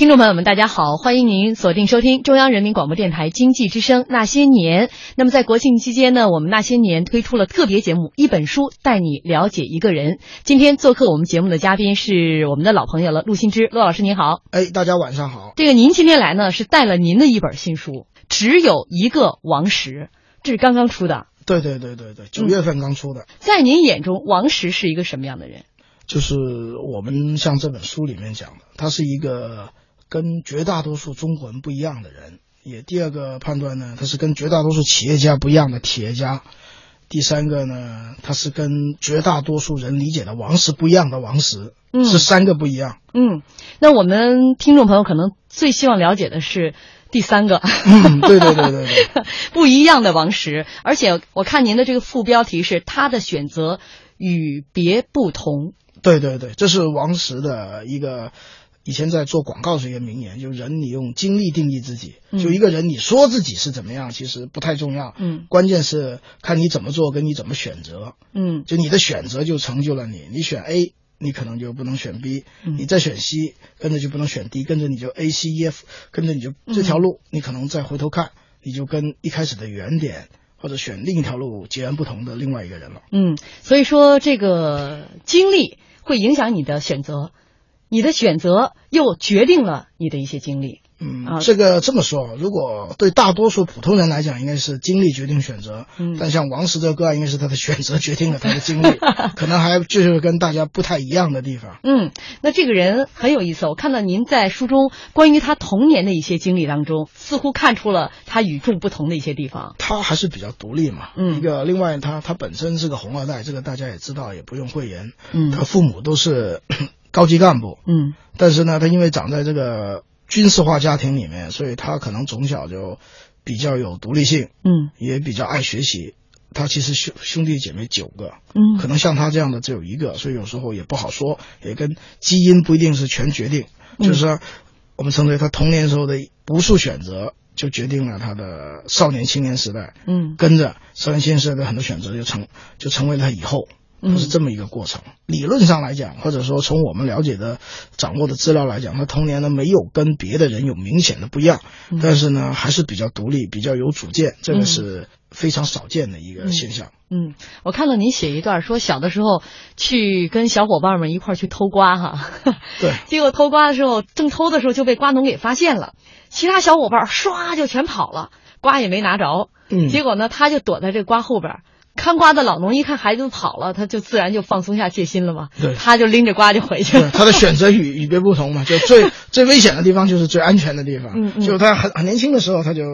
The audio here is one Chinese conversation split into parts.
听众朋友们，大家好，欢迎您锁定收听中央人民广播电台经济之声《那些年》。那么在国庆期间呢，我们《那些年》推出了特别节目《一本书带你了解一个人》。今天做客我们节目的嘉宾是我们的老朋友了，陆新之，陆老师您好。哎，大家晚上好。这个您今天来呢，是带了您的一本新书，《只有一个王石》，这是刚刚出的。对对对对对，九月份刚出的。在您眼中，王石是一个什么样的人？就是我们像这本书里面讲的，他是一个。跟绝大多数中国人不一样的人，也第二个判断呢，他是跟绝大多数企业家不一样的企业家。第三个呢，他是跟绝大多数人理解的王石不一样的王石，是三个不一样。嗯，那我们听众朋友可能最希望了解的是第三个。嗯，对对对对对，不一样的王石。而且我看您的这个副标题是他的选择与别不同。对对对，这是王石的一个。以前在做广告是一个名言，就人你用经历定义自己，就一个人你说自己是怎么样，其实不太重要，嗯，关键是看你怎么做，跟你怎么选择，嗯，就你的选择就成就了你，你选 A，你可能就不能选 B，你再选 C，跟着就不能选 D，跟着你就 A C E F，跟着你就这条路，你可能再回头看，你就跟一开始的原点或者选另一条路截然不同的另外一个人了，嗯，所以说这个经历会影响你的选择。你的选择又决定了你的一些经历。嗯，这个这么说，如果对大多数普通人来讲，应该是经历决定选择。嗯，但像王石这个个案，应该是他的选择决定了他的经历，可能还就是跟大家不太一样的地方。嗯，那这个人很有意思。我看到您在书中关于他童年的一些经历当中，似乎看出了他与众不同的一些地方。他还是比较独立嘛。嗯，一个另外他他本身是个红二代，这个大家也知道，也不用讳言。嗯，他父母都是。高级干部，嗯，但是呢，他因为长在这个军事化家庭里面，所以他可能从小就比较有独立性，嗯，也比较爱学习。他其实兄兄弟姐妹九个，嗯，可能像他这样的只有一个，所以有时候也不好说，也跟基因不一定是全决定。就是说，我们称之为他童年时候的无数选择，就决定了他的少年青年时代，嗯，跟着少年青年时代的很多选择，就成就成为了他以后。它是这么一个过程。理论上来讲，或者说从我们了解的、掌握的资料来讲，他童年呢没有跟别的人有明显的不一样，但是呢还是比较独立、比较有主见，这个是非常少见的一个现象。嗯，我看到您写一段说，小的时候去跟小伙伴们一块去偷瓜哈，对，结果偷瓜的时候正偷的时候就被瓜农给发现了，其他小伙伴唰就全跑了，瓜也没拿着，嗯，结果呢他就躲在这瓜后边。看瓜的老农一看孩子跑了，他就自然就放松下戒心了嘛。对，他就拎着瓜就回去了。他的选择与与别不同嘛，就最 最危险的地方就是最安全的地方。嗯嗯。就他很很年轻的时候，他就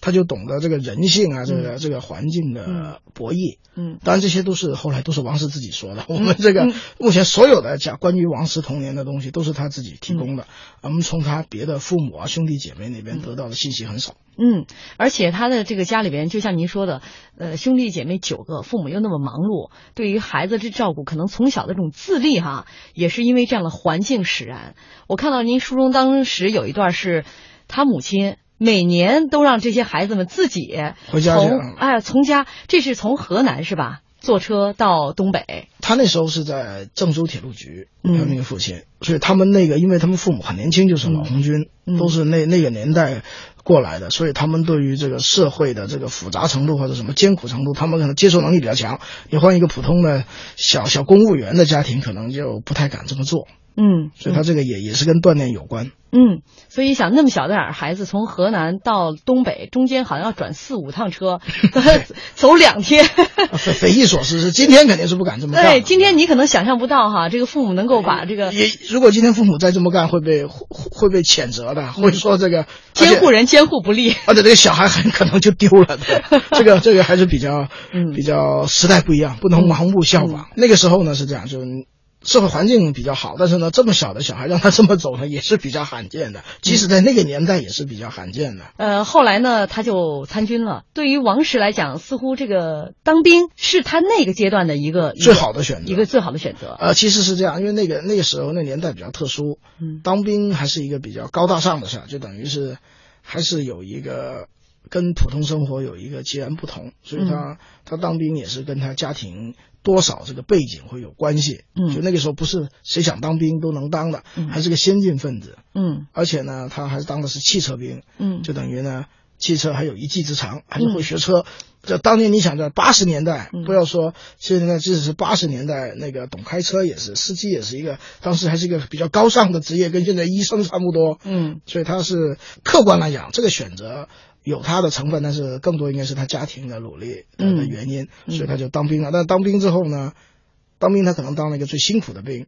他就懂得这个人性啊，这个这个环境的博弈。嗯。当然这些都是后来都是王石自己说的。我们这个目前所有的讲关于王石童年的东西都是他自己提供的。我们从他别的父母啊兄弟姐妹那边得到的信息很少。嗯，而且他的这个家里边，就像您说的，呃，兄弟姐妹九个，父母又那么忙碌，对于孩子这照顾，可能从小的这种自立哈，也是因为这样的环境使然。我看到您书中当时有一段是，他母亲每年都让这些孩子们自己回家从哎从家，这是从河南是吧？坐车到东北。他那时候是在郑州铁路局，他那个父亲，所以他们那个，因为他们父母很年轻，就是老红军，都是那那个年代。过来的，所以他们对于这个社会的这个复杂程度或者什么艰苦程度，他们可能接受能力比较强。你换一个普通的小小公务员的家庭，可能就不太敢这么做。嗯，所以他这个也也是跟锻炼有关。嗯，所以想那么小的点儿孩子从河南到东北，中间好像要转四五趟车，走两天，匪匪夷所思。是今天肯定是不敢这么干。对，今天你可能想象不到哈，这个父母能够把这个也如果今天父母再这么干，会被会会被谴责的，会说这个监护人监护不力，而且这个小孩很可能就丢了。这个这个还是比较嗯比较时代不一样，不能盲目效仿。那个时候呢是这样，就社会环境比较好，但是呢，这么小的小孩让他这么走呢，也是比较罕见的，即使在那个年代也是比较罕见的。呃，后来呢，他就参军了。对于王石来讲，似乎这个当兵是他那个阶段的一个最好的选择，一个最好的选择。呃，其实是这样，因为那个那个时候那年代比较特殊，嗯，当兵还是一个比较高大上的事儿，就等于是还是有一个。跟普通生活有一个截然不同，所以他他当兵也是跟他家庭多少这个背景会有关系。嗯，就那个时候不是谁想当兵都能当的，还是个先进分子。嗯，而且呢，他还当的是汽车兵。嗯，就等于呢，汽车还有一技之长，还是会学车。这当年你想在八十年代，不要说现在，即使是八十年代，那个懂开车也是司机，也是一个当时还是一个比较高尚的职业，跟现在医生差不多。嗯，所以他是客观来讲，这个选择。有他的成分，但是更多应该是他家庭的努力的原因，所以他就当兵了。但当兵之后呢，当兵他可能当了一个最辛苦的兵，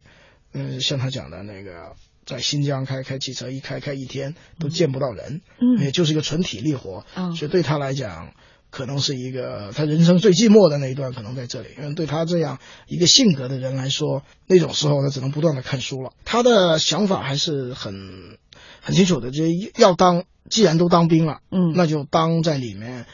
嗯，像他讲的那个，在新疆开开汽车，一开开一天都见不到人，嗯，也就是一个纯体力活，所以对他来讲，可能是一个他人生最寂寞的那一段，可能在这里。因为对他这样一个性格的人来说，那种时候他只能不断的看书了。他的想法还是很很清楚的，就要当。既然都当兵了，嗯，那就当在里面，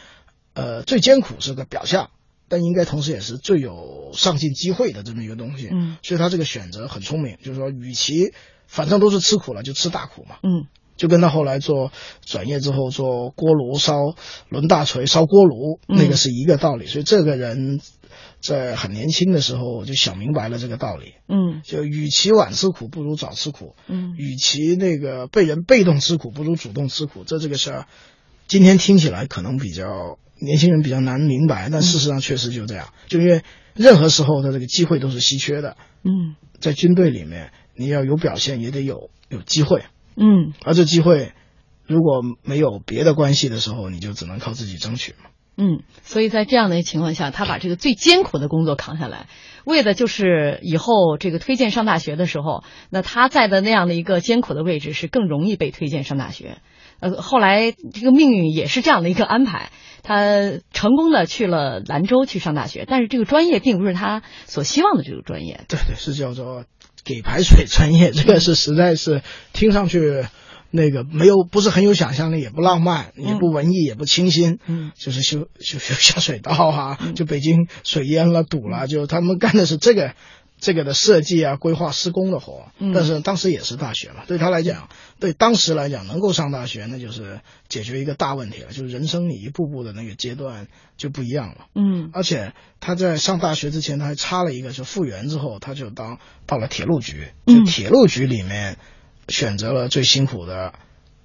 呃，最艰苦是个表象，但应该同时也是最有上进机会的这么一个东西，嗯，所以他这个选择很聪明，就是说，与其反正都是吃苦了，就吃大苦嘛，嗯，就跟他后来做转业之后做锅炉烧轮大锤烧锅炉那个是一个道理，所以这个人。在很年轻的时候就想明白了这个道理，嗯，就与其晚吃苦，不如早吃苦，嗯，与其那个被人被动吃苦，不如主动吃苦。这这个事儿，今天听起来可能比较年轻人比较难明白，但事实上确实就这样。就因为任何时候的这个机会都是稀缺的，嗯，在军队里面你要有表现，也得有有机会，嗯，而这机会如果没有别的关系的时候，你就只能靠自己争取嘛。嗯，所以在这样的情况下，他把这个最艰苦的工作扛下来，为的就是以后这个推荐上大学的时候，那他在的那样的一个艰苦的位置是更容易被推荐上大学。呃，后来这个命运也是这样的一个安排，他成功的去了兰州去上大学，但是这个专业并不是他所希望的这个专业。对对，是叫做给排水专业，这个是实在是听上去。那个没有，不是很有想象力，也不浪漫，也不文艺，也不清新，嗯，就是修修修下水道啊，就北京水淹了堵了，就他们干的是这个这个的设计啊、规划、施工的活。但是当时也是大学嘛，对他来讲，对当时来讲，能够上大学，那就是解决一个大问题了，就是人生你一步步的那个阶段就不一样了。嗯，而且他在上大学之前，他还插了一个，就复员之后，他就当到了铁路局，就铁路局里面。选择了最辛苦的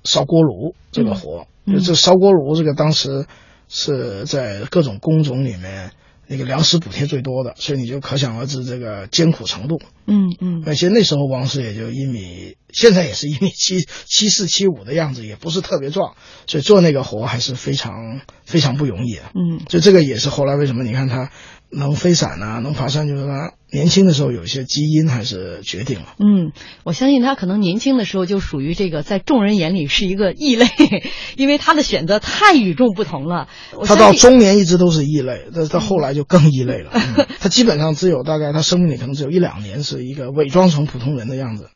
烧锅炉这个活，就这烧锅炉这个当时是在各种工种里面那个粮食补贴最多的，所以你就可想而知这个艰苦程度。嗯嗯，而且那时候王石也就一米，现在也是一米七七四七五的样子，也不是特别壮，所以做那个活还是非常非常不容易的。嗯，所以这个也是后来为什么你看他。能飞伞啊，能爬山，就是他年轻的时候有一些基因还是决定了。嗯，我相信他可能年轻的时候就属于这个在众人眼里是一个异类，因为他的选择太与众不同了。他到中年一直都是异类，但到后来就更异类了。他基本上只有大概他生命里可能只有一两年是一个伪装成普通人的样子。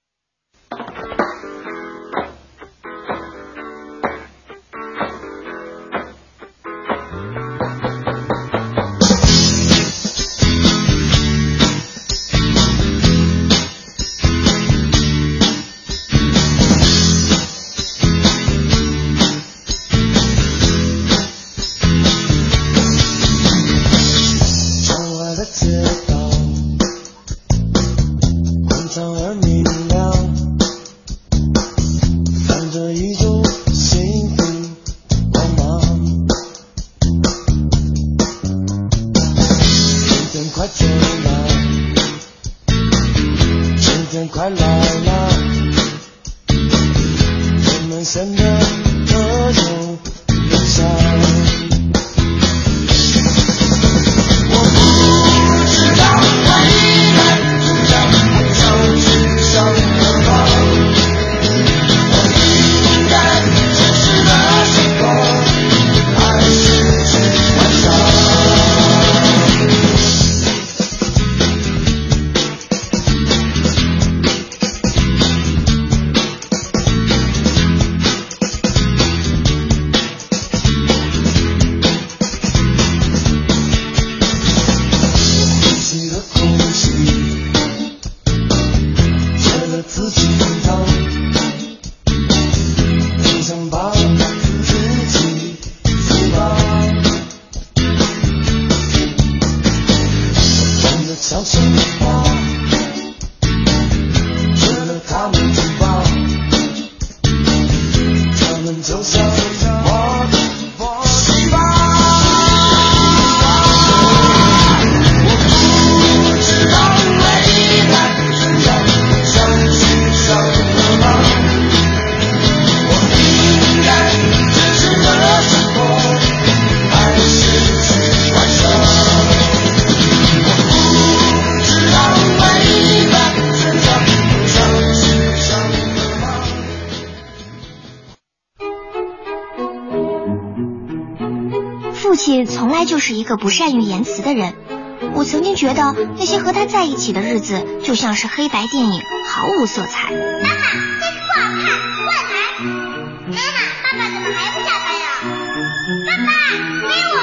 就是一个不善于言辞的人。我曾经觉得那些和他在一起的日子就像是黑白电影，毫无色彩。妈妈，这个不好看，换台。妈妈，爸爸怎么还不下班呀？爸爸，给我。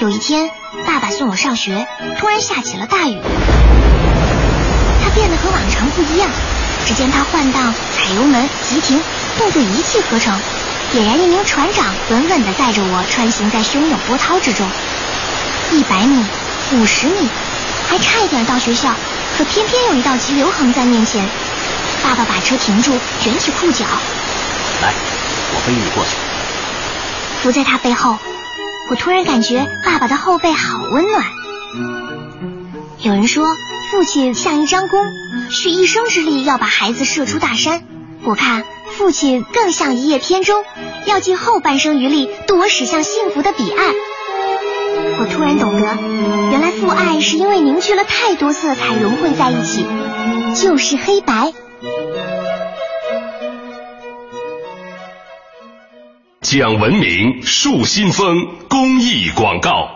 有一天，爸爸送我上学，突然下起了大雨。他变得和往常不一样。只见他换挡、踩油门、急停，动作一气呵成，俨然一名船长，稳稳地载着我穿行在汹涌波涛之中。一百米，五十米，还差一点到学校，可偏偏有一道急流横在面前。爸爸把车停住，卷起裤脚，来，我背你过去。伏在他背后，我突然感觉爸爸的后背好温暖。有人说，父亲像一张弓，蓄一生之力要把孩子射出大山。我看父亲更像一叶扁舟，要尽后半生余力渡我驶向幸福的彼岸。我突然懂得，原来父爱是因为凝聚了太多色彩融汇在一起，就是黑白。讲文明树新风公益广告。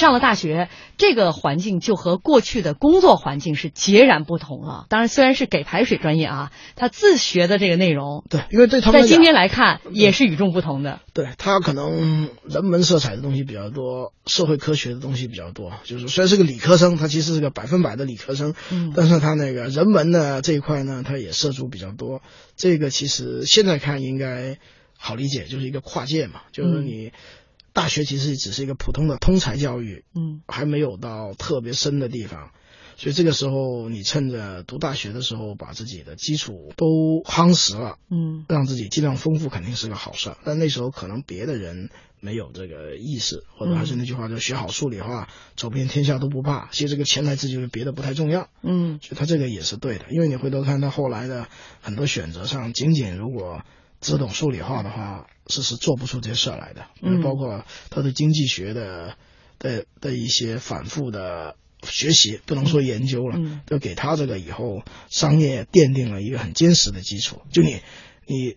上了大学，这个环境就和过去的工作环境是截然不同了。当然，虽然是给排水专业啊，他自学的这个内容，对，因为对他们在今天来看也是与众不同的。对他可能人文色彩的东西比较多，社会科学的东西比较多。就是虽然是个理科生，他其实是个百分百的理科生，嗯，但是他那个人文的这一块呢，他也涉足比较多。这个其实现在看应该好理解，就是一个跨界嘛，就是你。大学其实只是一个普通的通才教育，嗯，还没有到特别深的地方，所以这个时候你趁着读大学的时候把自己的基础都夯实了，嗯，让自己尽量丰富肯定是个好事。但那时候可能别的人没有这个意识，或者还是那句话，就学好数理化，走遍天下都不怕。其实这个潜台词就是别的不太重要，嗯，所以他这个也是对的，因为你回头看他后来的很多选择上，仅仅如果。只懂数理化的话，是是做不出这些事儿来的。嗯，包括他的经济学的的的一些反复的学习，不能说研究了，嗯就给他这个以后商业奠定了一个很坚实的基础。就你你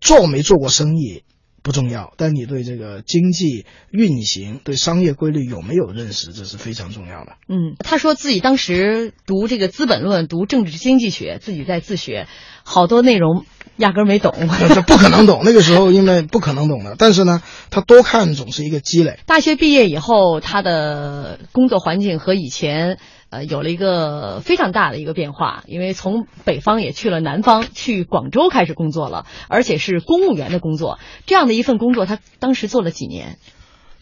做没做过生意？不重要，但你对这个经济运行、对商业规律有没有认识，这是非常重要的。嗯，他说自己当时读这个《资本论》、读政治经济学，自己在自学，好多内容压根儿没懂。这不可能懂，那个时候应该不可能懂的。但是呢，他多看总是一个积累。大学毕业以后，他的工作环境和以前。呃，有了一个非常大的一个变化，因为从北方也去了南方，去广州开始工作了，而且是公务员的工作。这样的一份工作，他当时做了几年？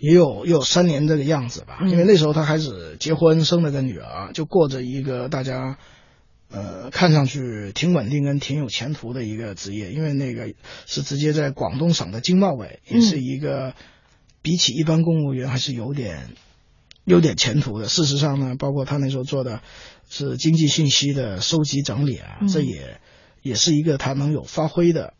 也有也有三年这个样子吧。因为那时候他开始结婚，生了个女儿，就过着一个大家呃看上去挺稳定跟挺有前途的一个职业。因为那个是直接在广东省的经贸委，也是一个比起一般公务员还是有点。有点前途的。事实上呢，包括他那时候做的，是经济信息的收集整理啊，这也也是一个他能有发挥的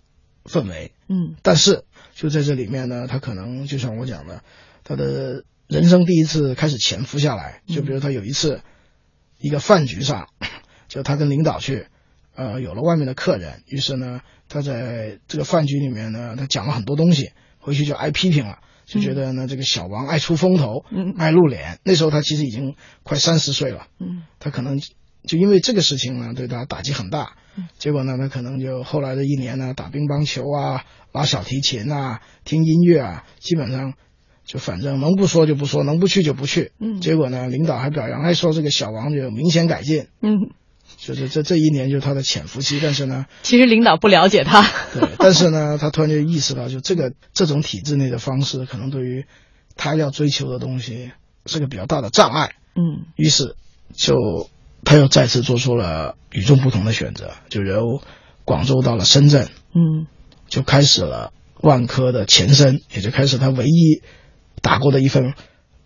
氛围。嗯，但是就在这里面呢，他可能就像我讲的，他的人生第一次开始潜伏下来。就比如他有一次一个饭局上，就他跟领导去，呃，有了外面的客人，于是呢，他在这个饭局里面呢，他讲了很多东西，回去就挨批评了。就觉得呢，这个小王爱出风头，嗯，爱露脸。那时候他其实已经快三十岁了，嗯，他可能就因为这个事情呢，对他打击很大。结果呢，他可能就后来的一年呢，打乒乓球啊，拉小提琴啊，听音乐啊，基本上就反正能不说就不说，能不去就不去。嗯，结果呢，领导还表扬，还说这个小王就明显改进。嗯。就是这这一年就是他的潜伏期，但是呢，其实领导不了解他，对，但是呢，他突然就意识到，就这个这种体制内的方式，可能对于他要追求的东西是个比较大的障碍，嗯，于是就他又再次做出了与众不同的选择，就由广州到了深圳，嗯，就开始了万科的前身，也就开始他唯一打过的一份。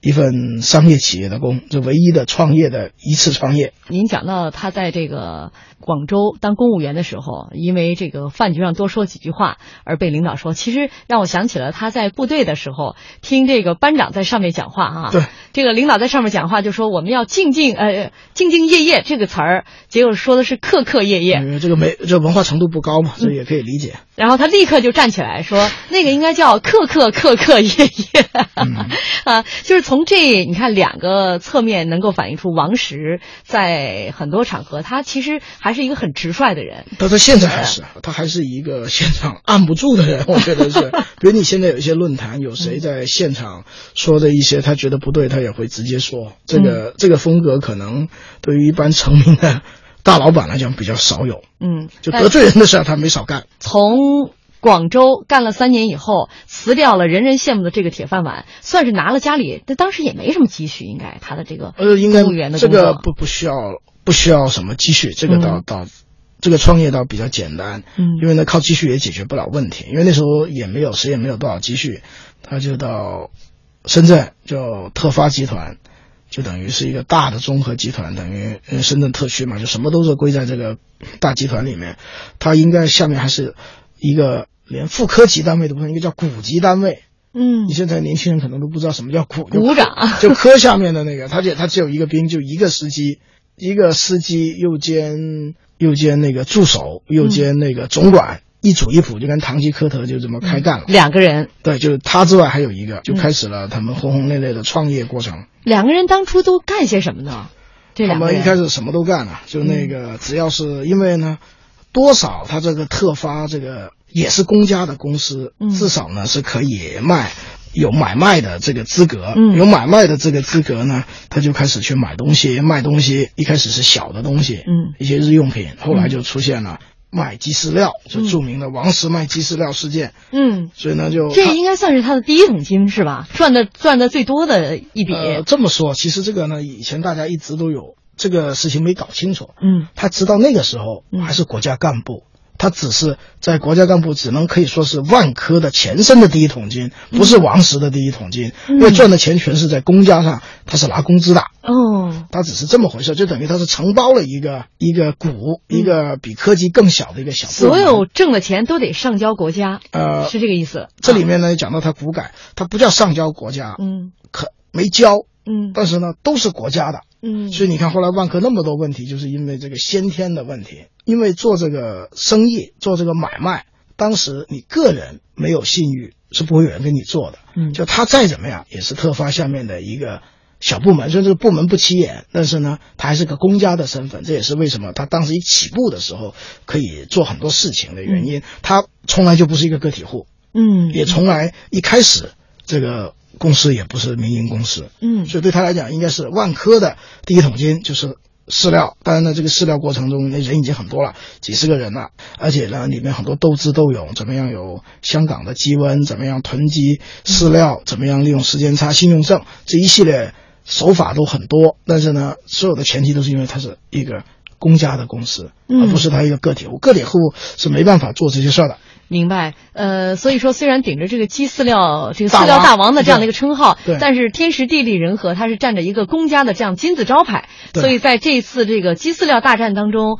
一份商业企业的工，这唯一的创业的一次创业。您讲到他在这个广州当公务员的时候，因为这个饭局上多说几句话而被领导说，其实让我想起了他在部队的时候听这个班长在上面讲话啊。对，这个领导在上面讲话就说我们要兢兢呃兢兢业业这个词儿，结果说的是刻刻业业。这个没这文化程度不高嘛，这也可以理解。然后他立刻就站起来说，那个应该叫刻刻刻刻业业 啊，就是从。从这你看两个侧面能够反映出王石在很多场合，他其实还是一个很直率的人。他他现在还是，他还是一个现场按不住的人，我觉得是。比如你现在有一些论坛，有谁在现场说的一些他觉得不对，他也会直接说。这个这个风格可能对于一般成名的大老板来讲比较少有。嗯，就得罪人的事他没少干。从广州干了三年以后，辞掉了人人羡慕的这个铁饭碗，算是拿了家里，但当时也没什么积蓄，应该他的这个呃，应该公务员的这个不不需要不需要什么积蓄，这个倒倒这个创业倒比较简单，嗯，因为呢靠积蓄也解决不了问题，因为那时候也没有谁也没有多少积蓄，他就到深圳就特发集团，就等于是一个大的综合集团，等于深圳特区嘛，就什么都是归在这个大集团里面，他应该下面还是一个。连副科级单位都不算，一个叫股级单位。嗯，你现在年轻人可能都不知道什么叫股。股长就科下面的那个，他就他只有一个兵，就一个司机，一个司机又兼又兼那个助手，又兼那个总管，一主一辅，就跟堂吉诃德就这么开干了。两个人，对，就是他之外还有一个，就开始了他们轰轰烈烈的创业过程。两个人当初都干些什么呢？他们一开始什么都干了，就那个只要是因为呢，多少他这个特发这个。也是公家的公司，至少呢是可以卖，有买卖的这个资格。有买卖的这个资格呢，他就开始去买东西、卖东西。一开始是小的东西，嗯，一些日用品，后来就出现了卖鸡饲料，就著名的王石卖鸡饲料事件。嗯，所以呢，就这应该算是他的第一桶金是吧？赚的赚的最多的一笔。这么说，其实这个呢，以前大家一直都有这个事情没搞清楚。嗯，他直到那个时候还是国家干部。他只是在国家干部，只能可以说是万科的前身的第一桶金，不是王石的第一桶金，因为赚的钱全是在公家上，他是拿工资的。哦，他只是这么回事，就等于他是承包了一个一个股，一个比科技更小的一个小。所有挣的钱都得上交国家，呃，是这个意思。这里面呢讲到他股改，他不叫上交国家，嗯，可没交，嗯，但是呢都是国家的。嗯，所以你看，后来万科那么多问题，就是因为这个先天的问题。因为做这个生意，做这个买卖，当时你个人没有信誉，是不会有人跟你做的。嗯，就他再怎么样，也是特发下面的一个小部门，虽然这个部门不起眼，但是呢，他还是个公家的身份。这也是为什么他当时一起步的时候可以做很多事情的原因。他从来就不是一个个体户，嗯，也从来一开始这个。公司也不是民营公司，嗯，所以对他来讲，应该是万科的第一桶金就是饲料。当然呢，这个饲料过程中，那人已经很多了，几十个人了，而且呢，里面很多斗智斗勇，怎么样有香港的鸡瘟，怎么样囤积饲料，怎么样利用时间差、信用证这一系列手法都很多。但是呢，所有的前提都是因为它是一个公家的公司，而不是他一个个体户。个体户是没办法做这些事儿的。明白，呃，所以说虽然顶着这个鸡饲料这个饲料大王的这样的一个称号，但是天时地利人和，它是占着一个公家的这样金字招牌，所以在这一次这个鸡饲料大战当中。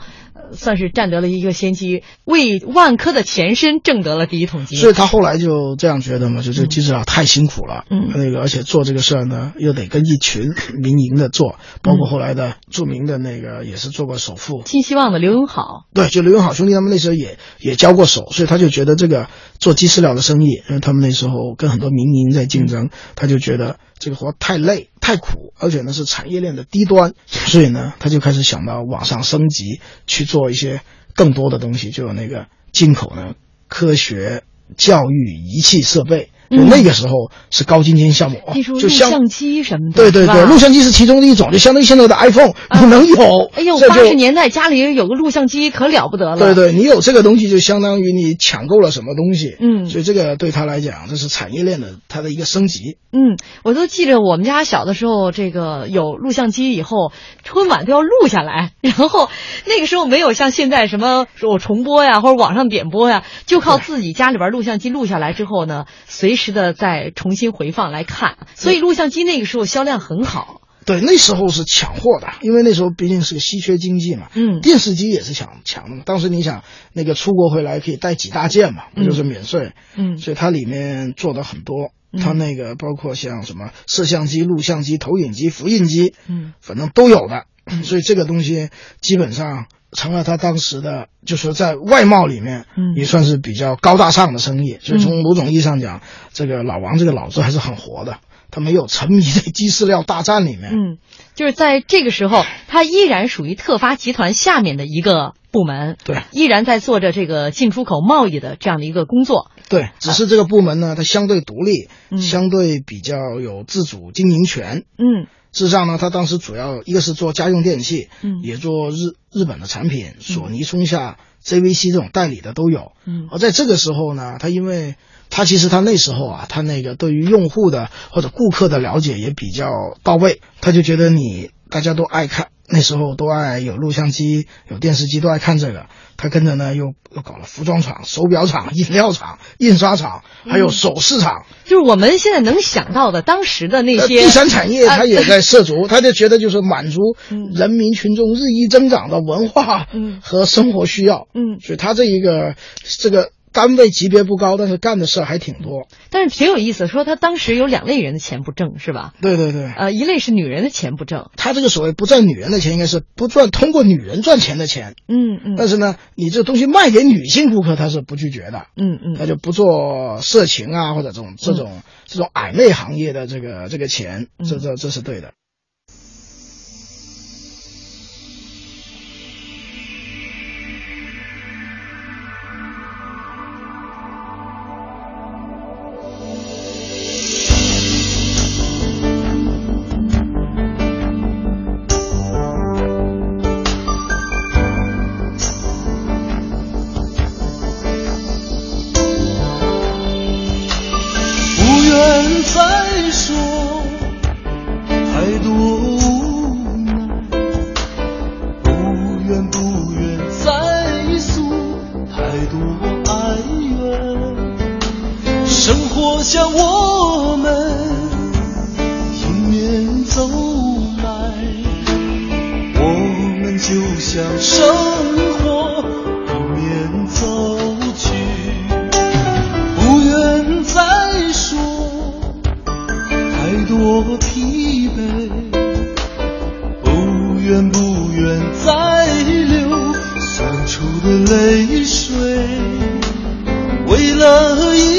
算是占得了一个先机，为万科的前身挣得了第一桶金。所以他后来就这样觉得嘛，就这个机制啊太辛苦了，嗯，那个而且做这个事儿呢，又得跟一群民营的做，包括后来的著名的那个也是做过首富，新希望的刘永好，对，就刘永好兄弟他们那时候也也交过手，所以他就觉得这个做鸡饲料的生意，因为他们那时候跟很多民营在竞争，他就觉得这个活太累太苦，而且呢是产业链的低端，所以呢他就开始想到往上升级去。做一些更多的东西，就有那个进口的科学教育仪器设备。那个时候是高精尖项目，就像录像机什么的，对对对，录像机是其中的一种，就相当于现在的 iPhone，你能有。哎呦，八十年代家里有个录像机可了不得了。对对，你有这个东西，就相当于你抢购了什么东西。嗯，所以这个对他来讲，这是产业链的它的一个升级。嗯，我都记着我们家小的时候，这个有录像机以后，春晚都要录下来，然后那个时候没有像现在什么说我重播呀，或者网上点播呀，就靠自己家里边录像机录下来之后呢，随。随时的再重新回放来看，所以录像机那个时候销量很好。对，那时候是抢货的，因为那时候毕竟是个稀缺经济嘛。嗯，电视机也是抢抢的嘛。当时你想，那个出国回来可以带几大件嘛，不就是免税？嗯，所以它里面做的很多，它那个包括像什么摄像机、录像机、投影机、复印机，嗯，反正都有的。所以这个东西基本上成了他当时的，就是在外贸里面，嗯，也算是比较高大上的生意。所以从某种意义上讲，这个老王这个脑子还是很活的。他没有沉迷在鸡饲料大战里面。嗯，就是在这个时候，他依然属于特发集团下面的一个部门。对，依然在做着这个进出口贸易的这样的一个工作。对，只是这个部门呢，它相对独立，嗯、相对比较有自主经营权。嗯，事实上呢，他当时主要一个是做家用电器，嗯，也做日日本的产品，索尼、松下、JVC 这种代理的都有。嗯，而在这个时候呢，他因为。他其实他那时候啊，他那个对于用户的或者顾客的了解也比较到位，他就觉得你大家都爱看，那时候都爱有录像机、有电视机都爱看这个，他跟着呢又又搞了服装厂、手表厂、饮料厂、印刷厂，还有首饰厂，嗯、就是我们现在能想到的当时的那些、呃、第三产业，他也在涉足，他就觉得就是满足人民群众日益增长的文化和生活需要，嗯，所以他这一个这个。单位级别不高，但是干的事还挺多。但是挺有意思，说他当时有两类人的钱不挣，是吧？对对对。呃，一类是女人的钱不挣。他这个所谓不赚女人的钱，应该是不赚通过女人赚钱的钱。嗯嗯。但是呢，你这东西卖给女性顾客，他是不拒绝的。嗯嗯。他就不做色情啊，或者这种这种、嗯、这种暧昧行业的这个这个钱，嗯这这这是对的。多疲惫。不愿不愿再流酸楚的泪水为了一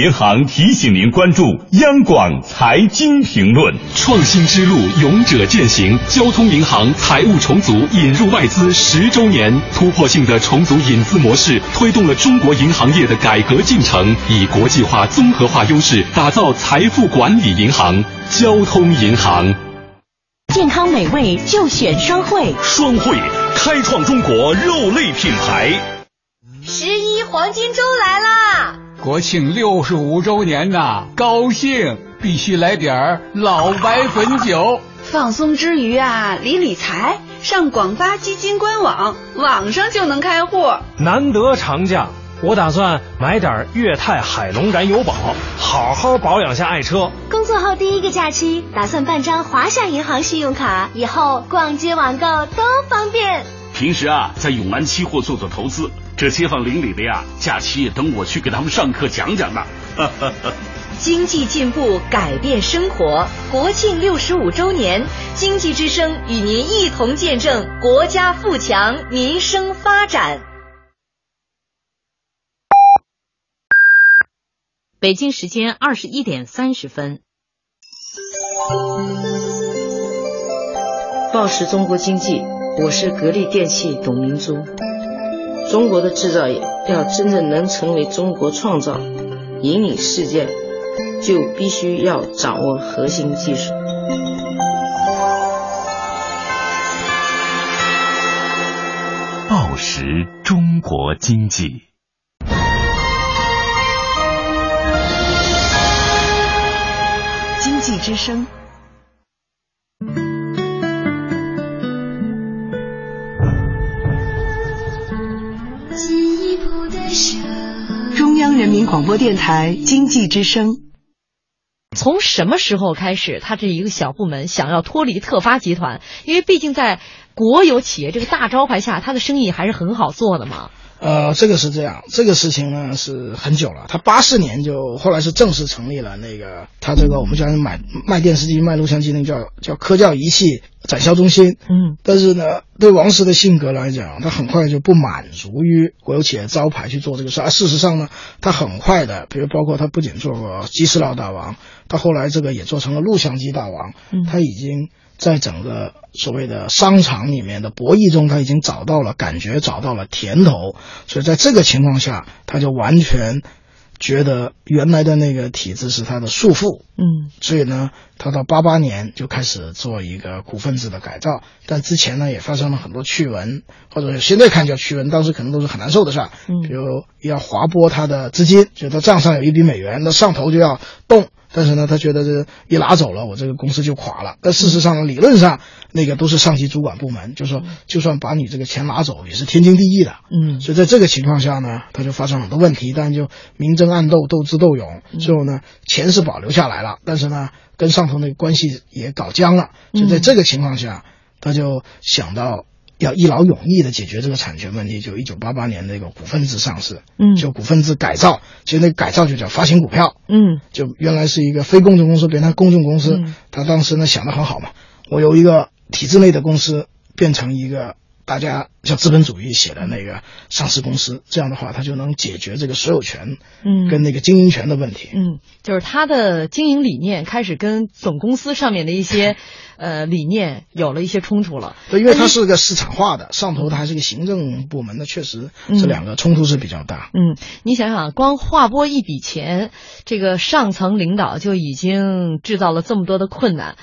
银行提醒您关注央广财经评论。创新之路，勇者践行。交通银行财务重组引入外资十周年，突破性的重组引资模式，推动了中国银行业的改革进程，以国际化、综合化优势打造财富管理银行——交通银行。健康美味就选双汇，双汇开创中国肉类品牌。十一黄金周来啦！国庆六十五周年呐，高兴必须来点儿老白汾酒。放松之余啊，理理财，上广发基金官网，网上就能开户。难得长假，我打算买点粤泰海龙燃油宝，好好保养下爱车。工作后第一个假期，打算办张华夏银行信用卡，以后逛街网购都方便。平时啊，在永安期货做做投资。这街坊邻里的呀，假期等我去给他们上课讲讲呢。经济进步，改变生活。国庆六十五周年，经济之声与您一同见证国家富强，民生发展。北京时间二十一点三十分。报时中国经济，我是格力电器董明珠。中国的制造业要真正能成为中国创造、引领世界，就必须要掌握核心技术。报时中国经济，经济之声。中央人民广播电台经济之声。从什么时候开始，他这一个小部门想要脱离特发集团？因为毕竟在国有企业这个大招牌下，他的生意还是很好做的嘛。呃，这个是这样，这个事情呢是很久了。他八四年就后来是正式成立了那个他这个我们叫买卖电视机、卖录像机那叫叫科教仪器展销中心。嗯，但是呢，对王石的性格来讲，他很快就不满足于国有企业招牌去做这个事。而事实上呢，他很快的，比如包括他不仅做过鸡翅佬大王，他后来这个也做成了录像机大王。嗯，他已经。在整个所谓的商场里面的博弈中，他已经找到了感觉，找到了甜头，所以在这个情况下，他就完全觉得原来的那个体制是他的束缚，嗯，所以呢，他到八八年就开始做一个股份制的改造，但之前呢也发生了很多趣闻，或者现在看叫趣闻，当时可能都是很难受的事儿，嗯，比如要划拨他的资金，就他账上有一笔美元，那上头就要动。但是呢，他觉得这一拿走了，我这个公司就垮了。但事实上，理论上那个都是上级主管部门，就说就算把你这个钱拿走，也是天经地义的。嗯，所以在这个情况下呢，他就发生很多问题，但就明争暗斗，斗智斗勇。最后呢，钱是保留下来了，但是呢，跟上头那个关系也搞僵了。所以在这个情况下，他就想到。要一劳永逸的解决这个产权问题，就一九八八年那个股份制上市，嗯，就股份制改造，其实那改造就叫发行股票，嗯，就原来是一个非公众公司变成公众公司，他当时呢想的很好嘛，我有一个体制内的公司变成一个大家像资本主义写的那个上市公司，这样的话它就能解决这个所有权，嗯，跟那个经营权的问题，嗯，就是他的经营理念开始跟总公司上面的一些。呃，理念有了一些冲突了。对，因为它是个市场化的，上头它还是个行政部门的，确实这两个冲突是比较大。嗯，你想想，光划拨一笔钱，这个上层领导就已经制造了这么多的困难，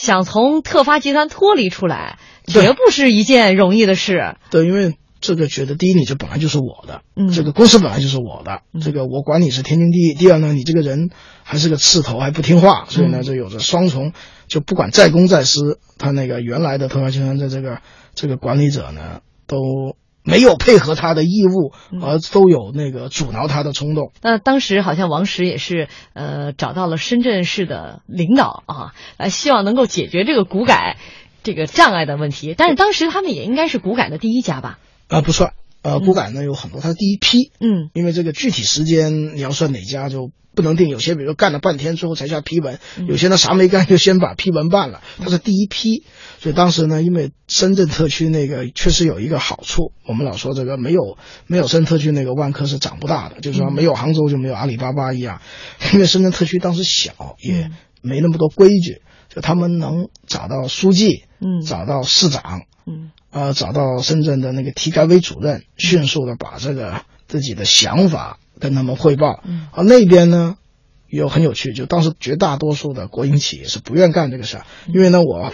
想从特发集团脱离出来，绝不是一件容易的事。对，因为。这个觉得，第一，你这本来就是我的，嗯，这个公司本来就是我的，这个我管你是天经地义。第二呢，你这个人还是个刺头，还不听话，所以呢，就有着双重，就不管在公在私，他那个原来的特发集团的这个这个管理者呢，都没有配合他的义务，而都有那个阻挠他的冲动。那当时好像王石也是呃找到了深圳市的领导啊，来希望能够解决这个股改这个障碍的问题。但是当时他们也应该是股改的第一家吧？啊，不算，呃，股改呢有很多，它是第一批，嗯，因为这个具体时间你要算哪家就不能定，有些比如干了半天，最后才下批文，有些呢啥没干就先把批文办了，它是第一批，所以当时呢，因为深圳特区那个确实有一个好处，我们老说这个没有没有深圳特区那个万科是长不大的，就是说没有杭州就没有阿里巴巴一样，因为深圳特区当时小，也没那么多规矩，就他们能找到书记，嗯，找到市长，嗯。呃，找到深圳的那个体改委主任，迅速的把这个自己的想法跟他们汇报。嗯，而那边呢，有很有趣，就当时绝大多数的国营企业是不愿干这个事儿，因为呢，我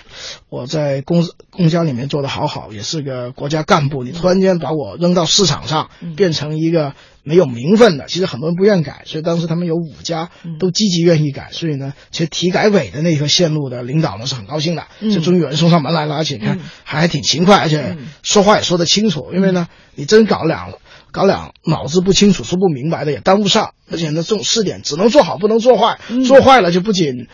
我在公公家里面做的好好，也是个国家干部，你突然间把我扔到市场上，变成一个没有名分的，其实很多人不愿改，所以当时他们有五家都积极愿意改，所以呢，其实体改委的那个线路的领导呢是很高兴的，就终于有人送上门来了，而且看还还挺勤快，而且说话也说得清楚，因为呢，你真搞两。搞两脑子不清楚、说不明白的也耽误上，而且呢，这种试点只能做好，不能做坏。做坏了就不仅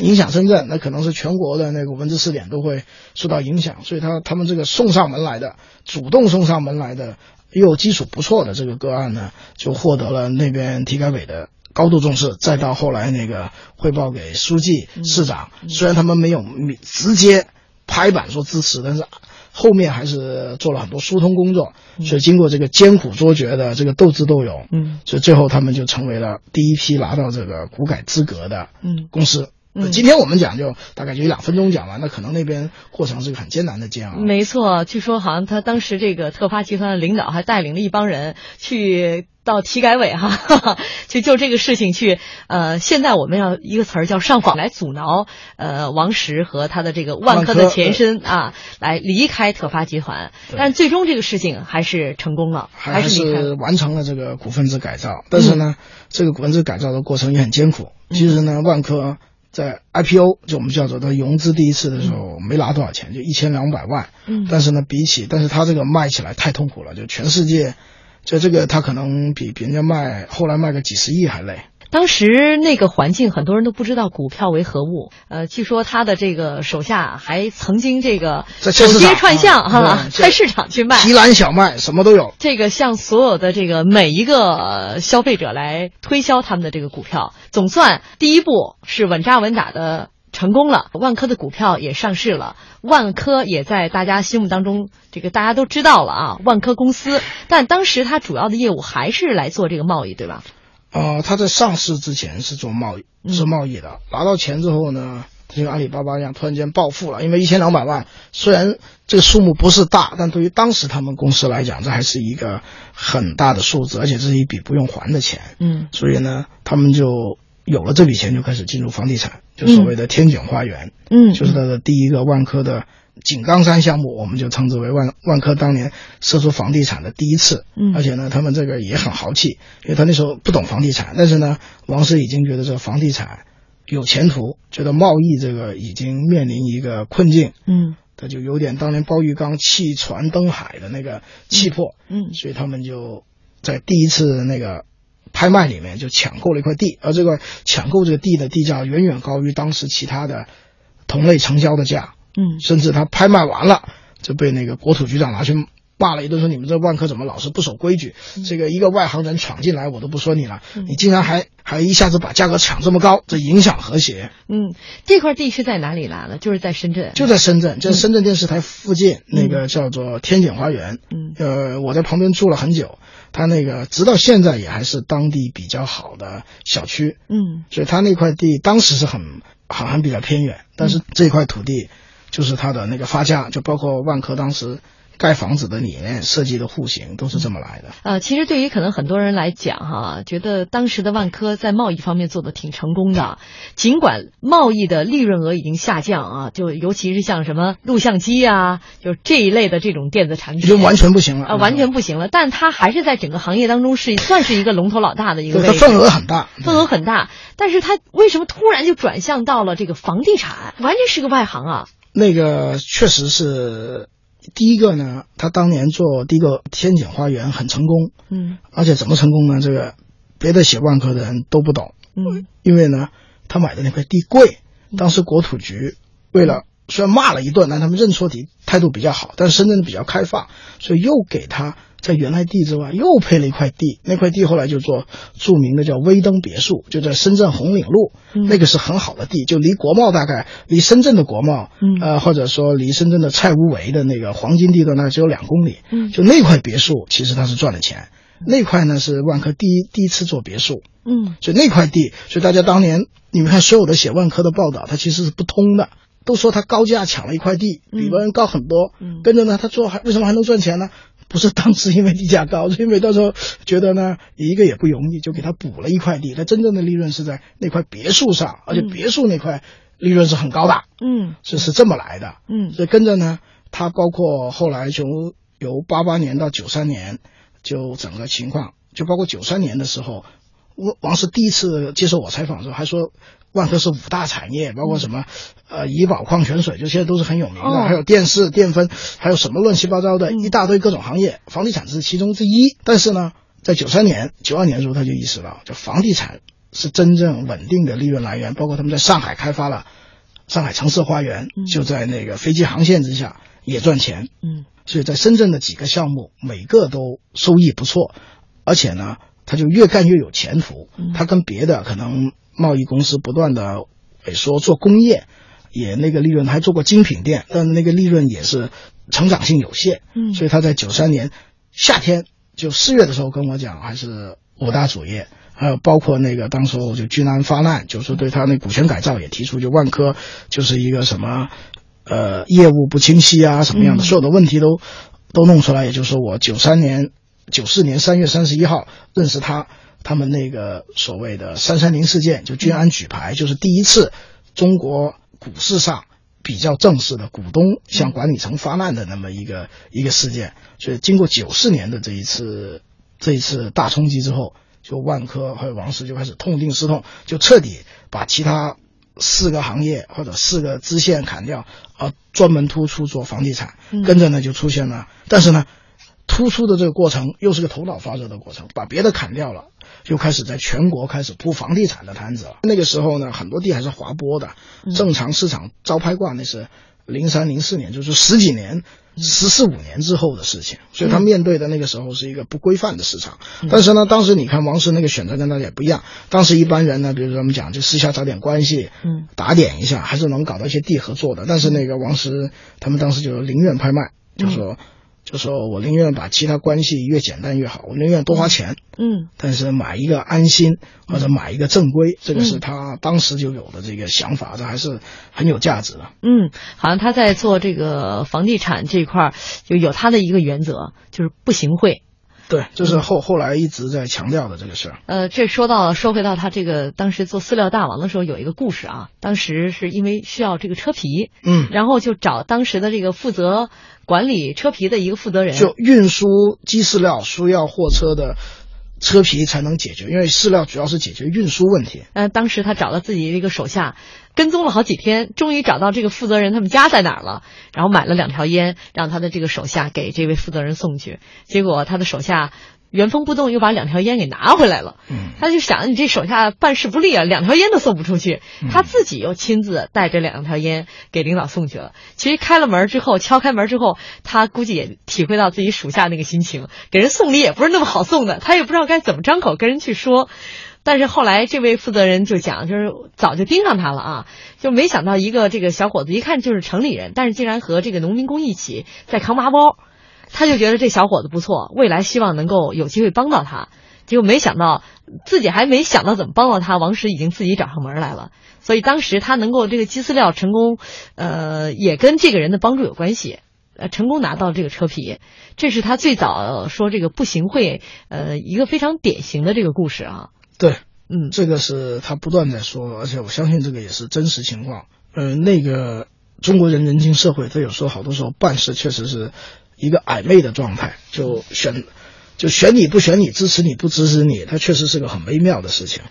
影响深圳，那可能是全国的那个文字试点都会受到影响。所以他他们这个送上门来的、主动送上门来的又基础不错的这个个案呢，就获得了那边体改委的高度重视。再到后来那个汇报给书记、市长，虽然他们没有直接拍板说支持，但是。后面还是做了很多疏通工作，所以经过这个艰苦卓绝的这个斗智斗勇，嗯，所以最后他们就成为了第一批拿到这个股改资格的嗯公司。嗯，今天我们讲就大概就一两分钟讲完，那可能那边过程是个很艰难的煎熬。没错，据说好像他当时这个特发集团的领导还带领了一帮人去。到体改委哈，就就这个事情去呃，现在我们要一个词儿叫上访来阻挠呃王石和他的这个万科的前身啊，来离开特发集团，但最终这个事情还是成功了，还是完成了这个股份制改造。但是呢，这个股份制改造的过程也很艰苦。其实呢，万科在 IPO 就我们叫做它融资第一次的时候没拿多少钱，就一千两百万。嗯，但是呢，比起但是它这个卖起来太痛苦了，就全世界。就这个，他可能比别人家卖，后来卖个几十亿还累。当时那个环境，很多人都不知道股票为何物。呃，据说他的这个手下还曾经这个在走街串巷哈，在市场去卖提篮小麦，什么都有。这个向所有的这个每一个消费者来推销他们的这个股票，总算第一步是稳扎稳打的。成功了，万科的股票也上市了，万科也在大家心目当中，这个大家都知道了啊，万科公司。但当时它主要的业务还是来做这个贸易，对吧？呃，他在上市之前是做贸易，是贸易的。拿到钱之后呢，就像阿里巴巴一样，突然间暴富了。因为一千两百万，虽然这个数目不是大，但对于当时他们公司来讲，这还是一个很大的数字，而且这是一笔不用还的钱。嗯，所以呢，他们就。有了这笔钱，就开始进入房地产，就所谓的天井花园，嗯，就是他的第一个万科的井冈山项目，我们就称之为万万科当年涉足房地产的第一次，嗯，而且呢，他们这个也很豪气，因为他那时候不懂房地产，但是呢，王石已经觉得这个房地产有前途，觉得贸易这个已经面临一个困境，嗯，他就有点当年包玉刚弃船登海的那个气魄，嗯，所以他们就在第一次那个。拍卖里面就抢购了一块地，而这个抢购这个地的地价远远高于当时其他的同类成交的价，嗯，甚至他拍卖完了就被那个国土局长拿去骂了一顿，说你们这万科怎么老是不守规矩？这个一个外行人闯进来我都不说你了，你竟然还还一下子把价格抢这么高，这影响和谐。嗯，这块地是在哪里来的？就是在深圳，就在深圳，在深圳电视台附近那个叫做天井花园。嗯，呃，我在旁边住了很久。他那个直到现在也还是当地比较好的小区，嗯，所以他那块地当时是很好像比较偏远，但是这块土地就是它的那个发家，就包括万科当时。盖房子的理念、设计的户型都是这么来的。呃，其实对于可能很多人来讲，哈，觉得当时的万科在贸易方面做的挺成功的，尽管贸易的利润额已经下降啊，就尤其是像什么录像机啊，就这一类的这种电子产品，已经完全不行了啊，完全不行了。但它还是在整个行业当中是算是一个龙头老大的一个位置，份额很大，份额很大。但是它为什么突然就转向到了这个房地产？完全是个外行啊。那个确实是。第一个呢，他当年做第一个天井花园很成功，嗯，而且怎么成功呢？这个别的写万科的人都不懂，嗯，因为呢，他买的那块地贵，当时国土局为了虽然骂了一顿，但他们认错题态度比较好，但是深圳比较开放，所以又给他在原来地之外又配了一块地，那块地后来就做著名的叫威登别墅，就在深圳红岭路，那个是很好的地，就离国贸大概离深圳的国贸，呃或者说离深圳的蔡屋围的那个黄金地段大概只有两公里，就那块别墅其实他是赚了钱，那块呢是万科第一第一次做别墅，嗯，所以那块地，所以大家当年你们看所有的写万科的报道，它其实是不通的。都说他高价抢了一块地，比别人高很多。嗯，跟着呢，他做还为什么还能赚钱呢？不是当时因为地价高，是因为到时候觉得呢一个也不容易，就给他补了一块地。他真正的利润是在那块别墅上，而且别墅那块利润是很高的。嗯，是是这么来的。嗯，所以跟着呢，他包括后来从由八八年到九三年，就整个情况，就包括九三年的时候，王王石第一次接受我采访的时候还说。万科是五大产业，包括什么，呃，怡宝矿泉水，就现在都是很有名的，还有电视、电分，还有什么乱七八糟的一大堆各种行业，房地产是其中之一。但是呢，在九三年、九二年的时候，他就意识到，就房地产是真正稳定的利润来源，包括他们在上海开发了上海城市花园，就在那个飞机航线之下也赚钱。嗯，所以在深圳的几个项目，每个都收益不错，而且呢，他就越干越有前途。他跟别的可能。贸易公司不断的萎缩，做工业也那个利润还做过精品店，但那个利润也是成长性有限。嗯，所以他在九三年夏天就四月的时候跟我讲，还是五大主业，还有包括那个当时我就君安发难，就是对他那股权改造也提出，就万科就是一个什么呃业务不清晰啊什么样的，所有的问题都都弄出来。也就是说，我九三年九四年三月三十一号认识他。他们那个所谓的“三三零事件”，就君安举牌，就是第一次中国股市上比较正式的股东向管理层发难的那么一个一个事件。所以，经过九四年的这一次这一次大冲击之后，就万科还有王石就开始痛定思痛，就彻底把其他四个行业或者四个支线砍掉，啊，专门突出做房地产。跟着呢，就出现了，但是呢，突出的这个过程又是个头脑发热的过程，把别的砍掉了。就开始在全国开始铺房地产的摊子了。那个时候呢，很多地还是滑坡的，正常市场招拍挂那是零三零四年，就是十几年、十四五年之后的事情。所以他面对的那个时候是一个不规范的市场。但是呢，当时你看王石那个选择跟大家也不一样。当时一般人呢，比如说我们讲，就私下找点关系，嗯，打点一下，还是能搞到一些地合作的。但是那个王石他们当时就宁愿拍卖，就说。就说我宁愿把其他关系越简单越好，我宁愿多花钱，嗯，但是买一个安心或者买一个正规，这个是他当时就有的这个想法，这还是很有价值的。嗯，好像他在做这个房地产这一块就有他的一个原则，就是不行贿。对，就是后后来一直在强调的这个事儿。呃，这说到说回到他这个当时做饲料大王的时候，有一个故事啊。当时是因为需要这个车皮，嗯，然后就找当时的这个负责管理车皮的一个负责人，就运输鸡饲料输要货车的。车皮才能解决，因为饲料主要是解决运输问题。呃，当时他找了自己的一个手下，跟踪了好几天，终于找到这个负责人他们家在哪儿了，然后买了两条烟，让他的这个手下给这位负责人送去。结果他的手下。原封不动又把两条烟给拿回来了，嗯他就想你这手下办事不力啊，两条烟都送不出去，他自己又亲自带着两条烟给领导送去了。其实开了门之后，敲开门之后，他估计也体会到自己属下那个心情，给人送礼也不是那么好送的，他也不知道该怎么张口跟人去说。但是后来这位负责人就讲，就是早就盯上他了啊，就没想到一个这个小伙子一看就是城里人，但是竟然和这个农民工一起在扛麻包。他就觉得这小伙子不错，未来希望能够有机会帮到他，结果没想到自己还没想到怎么帮到他，王石已经自己找上门来了。所以当时他能够这个鸡饲料成功，呃，也跟这个人的帮助有关系，呃，成功拿到这个车皮，这是他最早说这个不行贿，呃，一个非常典型的这个故事啊。对，嗯，这个是他不断在说，而且我相信这个也是真实情况。嗯，那个中国人人情社会，他有时候好多时候办事确实是。一个暧昧的状态，就选，就选你不选你，支持你不支持你，他确实是个很微妙的事情。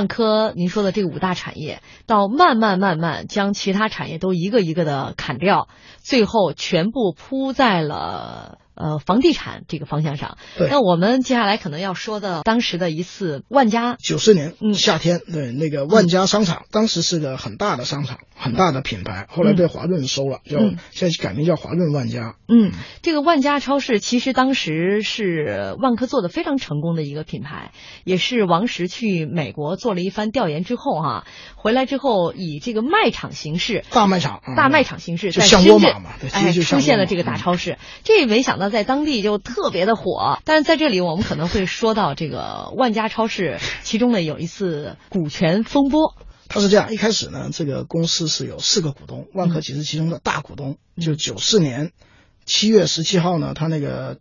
万科您说的这五大产业，到慢慢慢慢将其他产业都一个一个的砍掉，最后全部铺在了。呃，房地产这个方向上，那我们接下来可能要说的当时的一次万家九四年夏天，对那个万家商场，当时是个很大的商场，很大的品牌，后来被华润收了，叫现在改名叫华润万家。嗯，这个万家超市其实当时是万科做的非常成功的一个品牌，也是王石去美国做了一番调研之后哈，回来之后以这个卖场形式，大卖场，大卖场形式在深圳哎出现了这个大超市，这没想到。在当地就特别的火，但是在这里我们可能会说到这个万家超市，其中呢有一次股权风波。它是这样，一开始呢，这个公司是有四个股东，万科其实其中的大股东。就九四年七月十七号呢，他那个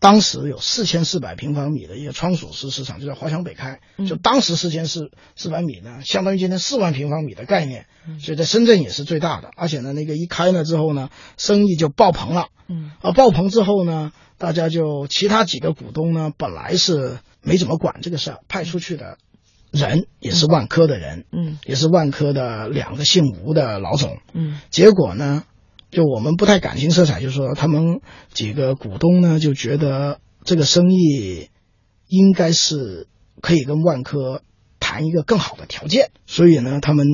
当时有四千四百平方米的一个仓储式市场，就在华强北开。就当时四千四四百米呢，相当于今天四万平方米的概念，所以在深圳也是最大的。而且呢，那个一开了之后呢，生意就爆棚了。嗯，啊，爆棚之后呢，大家就其他几个股东呢，本来是没怎么管这个事儿，派出去的人也是万科的人，嗯，也是万科的两个姓吴的老总，嗯，结果呢，就我们不太感情色彩，就是说他们几个股东呢就觉得这个生意应该是可以跟万科谈一个更好的条件，所以呢，他们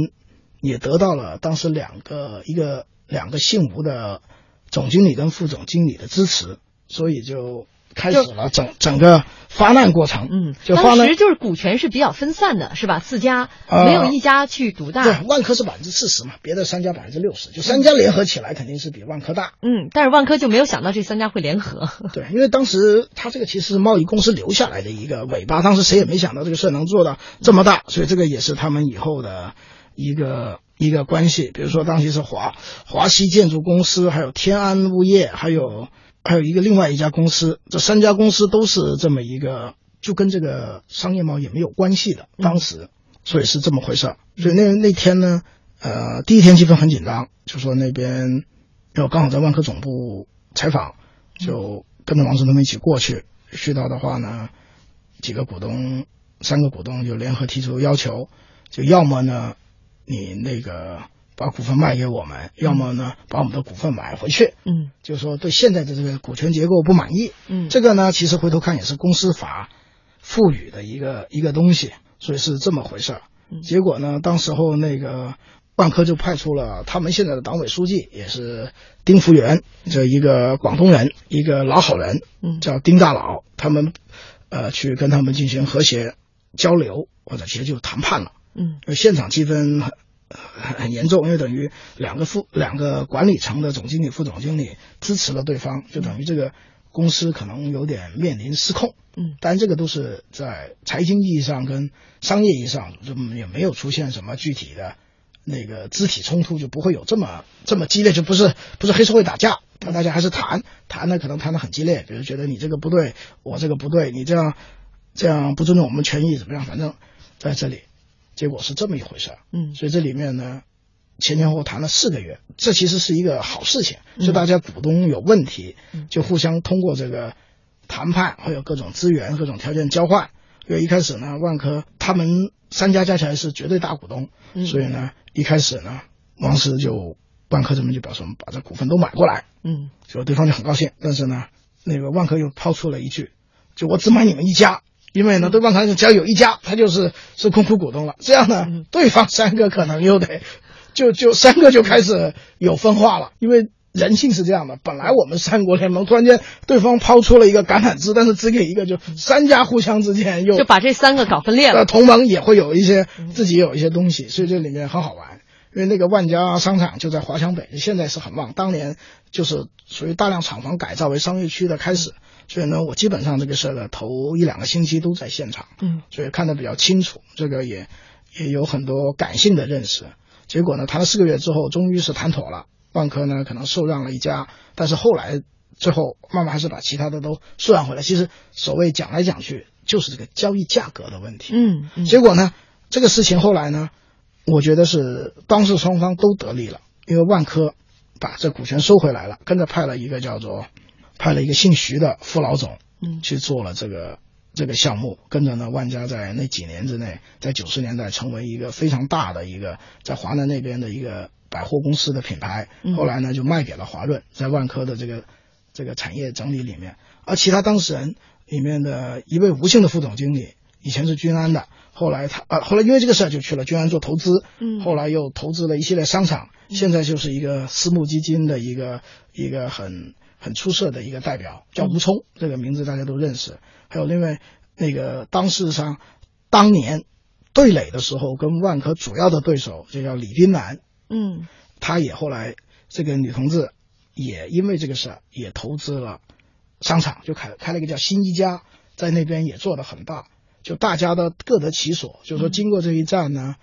也得到了当时两个一个两个姓吴的。总经理跟副总经理的支持，所以就开始了整整个发难过程。嗯，就当时就是股权是比较分散的，是吧？四家没有一家去独大。对，万科是百分之四十嘛，别的三家百分之六十，就三家联合起来肯定是比万科大。嗯，但是万科就没有想到这三家会联合。对，因为当时他这个其实是贸易公司留下来的一个尾巴，当时谁也没想到这个事能做到这么大，所以这个也是他们以后的一个。一个关系，比如说当时是华华西建筑公司，还有天安物业，还有还有一个另外一家公司，这三家公司都是这么一个，就跟这个商业贸易没有关系的。当时，所以是这么回事。所以那那天呢，呃，第一天气氛很紧张，就说那边，因为我刚好在万科总部采访，就跟着王总他们一起过去。去到的话呢，几个股东，三个股东就联合提出要求，就要么呢。你那个把股份卖给我们，要么呢把我们的股份买回去。嗯，就是说对现在的这个股权结构不满意。嗯，这个呢其实回头看也是公司法赋予的一个一个东西，所以是这么回事儿。结果呢，当时候那个万科就派出了他们现在的党委书记，也是丁福源这一个广东人，一个老好人，嗯，叫丁大佬，他们呃去跟他们进行和谐交流，或者其实就谈判了。嗯，现场气氛很很严重，因为等于两个副两个管理层的总经理、副总经理支持了对方，就等于这个公司可能有点面临失控。嗯，当然这个都是在财经意义上跟商业意义上，就也没有出现什么具体的那个肢体冲突，就不会有这么这么激烈，就不是不是黑社会打架，那大家还是谈谈的，可能谈的很激烈，比如觉得你这个不对，我这个不对，你这样这样不尊重我们权益怎么样？反正在这里。结果是这么一回事儿，嗯，所以这里面呢，前前后后谈了四个月，这其实是一个好事情，就大家股东有问题，就互相通过这个谈判，会有各种资源、各种条件交换。因为一开始呢，万科他们三家加起来是绝对大股东，所以呢，一开始呢，王石就万科这边就表示我们把这股份都买过来，嗯，就对方就很高兴，但是呢，那个万科又抛出了一句，就我只买你们一家。因为呢，对方他只要有一家，他就是是控股股东了。这样呢，对方三个可能又得，就就三个就开始有分化了。因为人性是这样的，本来我们三国联盟，突然间对方抛出了一个橄榄枝，但是只给一个，就三家互相之间又就把这三个搞分裂了。同盟也会有一些自己有一些东西，所以这里面很好玩。因为那个万家商场就在华强北，现在是很旺，当年就是属于大量厂房改造为商业区的开始。所以呢，我基本上这个事儿的头一两个星期都在现场，嗯，所以看得比较清楚，这个也也有很多感性的认识。结果呢，谈了四个月之后，终于是谈妥了。万科呢，可能受让了一家，但是后来最后慢慢还是把其他的都受让回来。其实所谓讲来讲去，就是这个交易价格的问题。嗯，结果呢，这个事情后来呢，我觉得是当事双方都得利了，因为万科把这股权收回来了，跟着派了一个叫做。派了一个姓徐的副老总，嗯，去做了这个这个项目，跟着呢万家在那几年之内，在九十年代成为一个非常大的一个在华南那边的一个百货公司的品牌。后来呢就卖给了华润，在万科的这个这个产业整理里面，而其他当事人里面的一位吴姓的副总经理，以前是君安的，后来他啊后来因为这个事儿就去了君安做投资，嗯，后来又投资了一系列商场，现在就是一个私募基金的一个一个很。很出色的一个代表叫吴聪，这个名字大家都认识。还有另外那个当事上当年对垒的时候，跟万科主要的对手就叫李斌南，嗯，他也后来这个女同志也因为这个事儿也投资了商场，就开开了一个叫新一家，在那边也做的很大，就大家的各得其所。就是说经过这一战呢，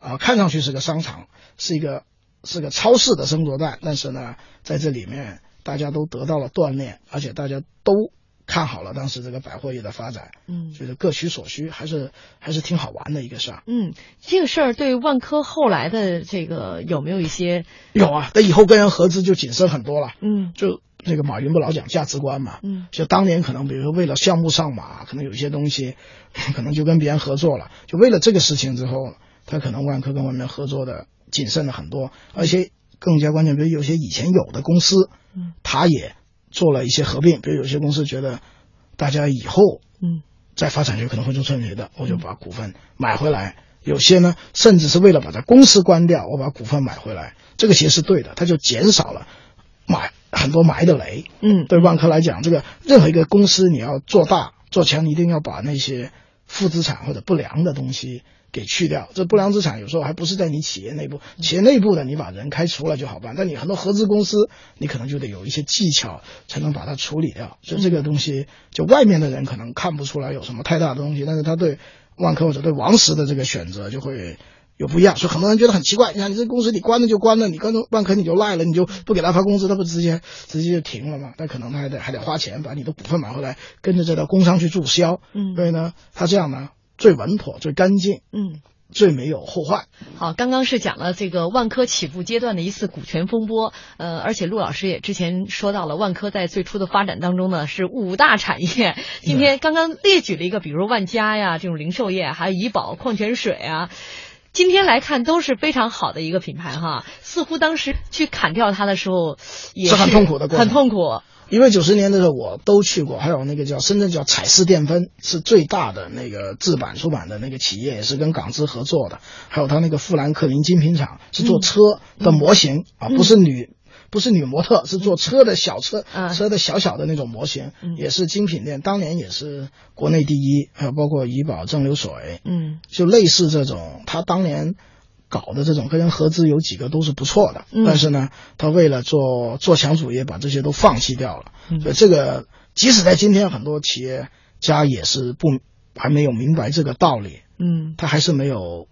啊，看上去是个商场，是一个是个超市的争夺战，但是呢，在这里面。大家都得到了锻炼，而且大家都看好了当时这个百货业的发展，嗯，觉得各取所需，还是还是挺好玩的一个事儿。嗯，这个事儿对万科后来的这个有没有一些？有啊，那以后跟人合资就谨慎很多了。嗯，就那个马云不老讲价值观嘛，嗯，就当年可能比如说为了项目上马，可能有些东西 可能就跟别人合作了，就为了这个事情之后，他可能万科跟外面合作的谨慎了很多，而且。更加关键，比如有些以前有的公司，嗯，他也做了一些合并。比如有些公司觉得，大家以后，嗯，再发展就可能会出问题的，我就把股份买回来。有些呢，甚至是为了把它公司关掉，我把股份买回来。这个其实是对的，它就减少了买很多埋的雷。嗯，对万科来讲，这个任何一个公司你要做大做强，一定要把那些负资产或者不良的东西。给去掉，这不良资产有时候还不是在你企业内部，企业内部的你把人开除了就好办，但你很多合资公司，你可能就得有一些技巧才能把它处理掉。所以这个东西，就外面的人可能看不出来有什么太大的东西，但是他对万科或者对王石的这个选择就会有不一样。所以很多人觉得很奇怪，你看你这公司你关了就关了，你跟万科你就赖了，你就不给他发工资，他不直接直接就停了吗？但可能他还得还得花钱把你的股份买回来，跟着这条工商去注销。嗯，所以呢，他这样呢。最稳妥、最干净，嗯，最没有后患。好，刚刚是讲了这个万科起步阶段的一次股权风波，呃，而且陆老师也之前说到了，万科在最初的发展当中呢是五大产业。今天刚刚列举了一个，比如万家呀这种零售业，还有怡宝矿泉水啊，今天来看都是非常好的一个品牌哈。似乎当时去砍掉它的时候也是很痛苦的，很痛苦。因为九十年代的时候我都去过，还有那个叫深圳叫彩丝电分，是最大的那个制版出版的那个企业，也是跟港资合作的。还有他那个富兰克林精品厂是做车的模型啊，不是女不是女模特，是做车的小车车的小小的那种模型，也是精品店，当年也是国内第一。还有包括怡宝、蒸馏水，嗯，就类似这种，他当年。搞的这种跟人合资有几个都是不错的，但是呢，他为了做做强主业，把这些都放弃掉了。所以这个即使在今天，很多企业家也是不还没有明白这个道理。嗯，他还是没有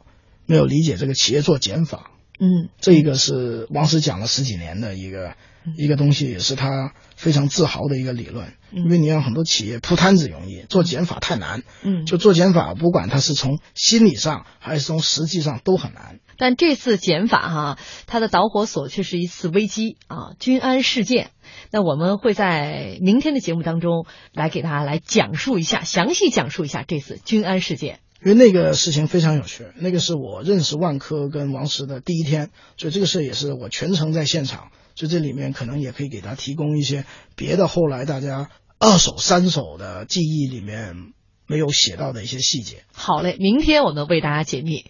没有理解这个企业做减法。嗯，这一个是王石讲了十几年的一个一个东西，也是他非常自豪的一个理论。因为你让很多企业铺摊子容易，做减法太难。嗯，就做减法，不管它是从心理上还是从实际上都很难。但这次减法哈，它的导火索却是一次危机啊，君安事件。那我们会在明天的节目当中来给大家来讲述一下，详细讲述一下这次君安事件。因为那个事情非常有趣，那个是我认识万科跟王石的第一天，所以这个事也是我全程在现场，所以这里面可能也可以给他提供一些别的后来大家二手、三手的记忆里面没有写到的一些细节。好嘞，明天我们为大家解密。